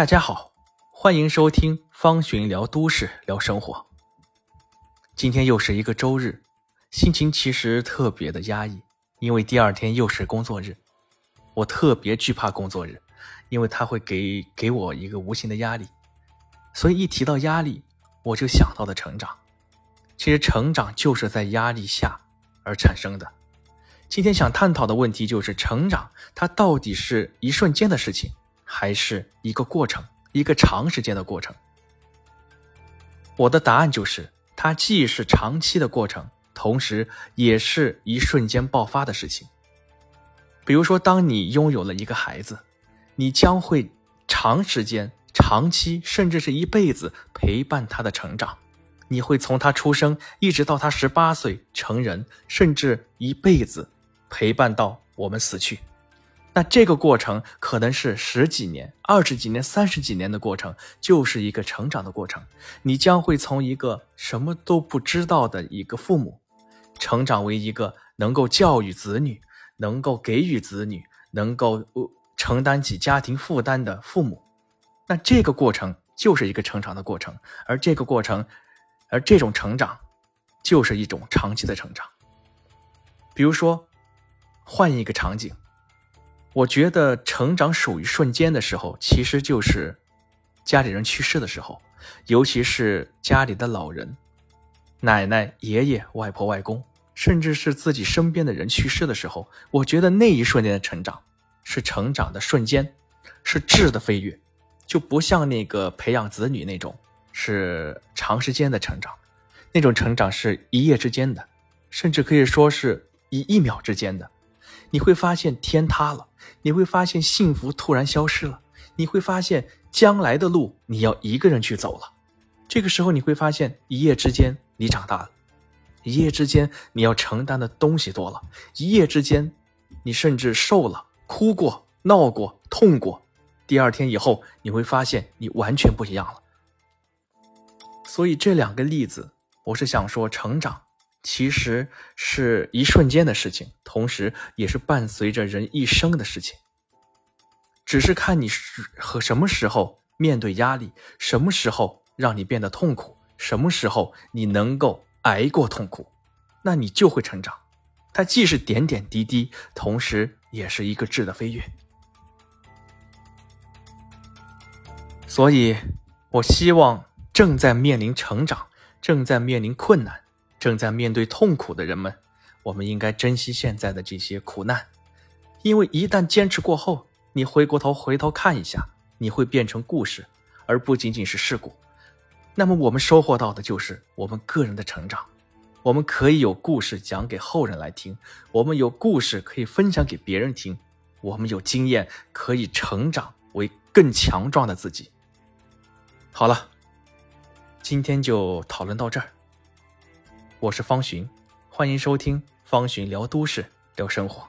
大家好，欢迎收听方寻聊都市聊生活。今天又是一个周日，心情其实特别的压抑，因为第二天又是工作日。我特别惧怕工作日，因为它会给给我一个无形的压力。所以一提到压力，我就想到了成长。其实成长就是在压力下而产生的。今天想探讨的问题就是：成长它到底是一瞬间的事情，还是一个过程，一个长时间的过程？我的答案就是，它既是长期的过程，同时也是一瞬间爆发的事情。比如说，当你拥有了一个孩子，你将会长时间、长期，甚至是一辈子陪伴他的成长。你会从他出生一直到他十八岁成人，甚至一辈子。陪伴到我们死去，那这个过程可能是十几年、二十几年、三十几年的过程，就是一个成长的过程。你将会从一个什么都不知道的一个父母，成长为一个能够教育子女、能够给予子女、能够承担起家庭负担的父母。那这个过程就是一个成长的过程，而这个过程，而这种成长，就是一种长期的成长。比如说。换一个场景，我觉得成长属于瞬间的时候，其实就是家里人去世的时候，尤其是家里的老人、奶奶、爷爷、外婆、外公，甚至是自己身边的人去世的时候，我觉得那一瞬间的成长是成长的瞬间，是质的飞跃，就不像那个培养子女那种是长时间的成长，那种成长是一夜之间的，甚至可以说是一一秒之间的。你会发现天塌了，你会发现幸福突然消失了，你会发现将来的路你要一个人去走了。这个时候你会发现一夜之间你长大了，一夜之间你要承担的东西多了，一夜之间你甚至瘦了，哭过、闹过、痛过，第二天以后你会发现你完全不一样了。所以这两个例子，我是想说成长。其实是一瞬间的事情，同时也是伴随着人一生的事情。只是看你是和什么时候面对压力，什么时候让你变得痛苦，什么时候你能够挨过痛苦，那你就会成长。它既是点点滴滴，同时也是一个质的飞跃。所以，我希望正在面临成长、正在面临困难。正在面对痛苦的人们，我们应该珍惜现在的这些苦难，因为一旦坚持过后，你回过头回头看一下，你会变成故事，而不仅仅是事故。那么我们收获到的就是我们个人的成长，我们可以有故事讲给后人来听，我们有故事可以分享给别人听，我们有经验可以成长为更强壮的自己。好了，今天就讨论到这儿。我是方寻，欢迎收听方寻聊都市聊生活。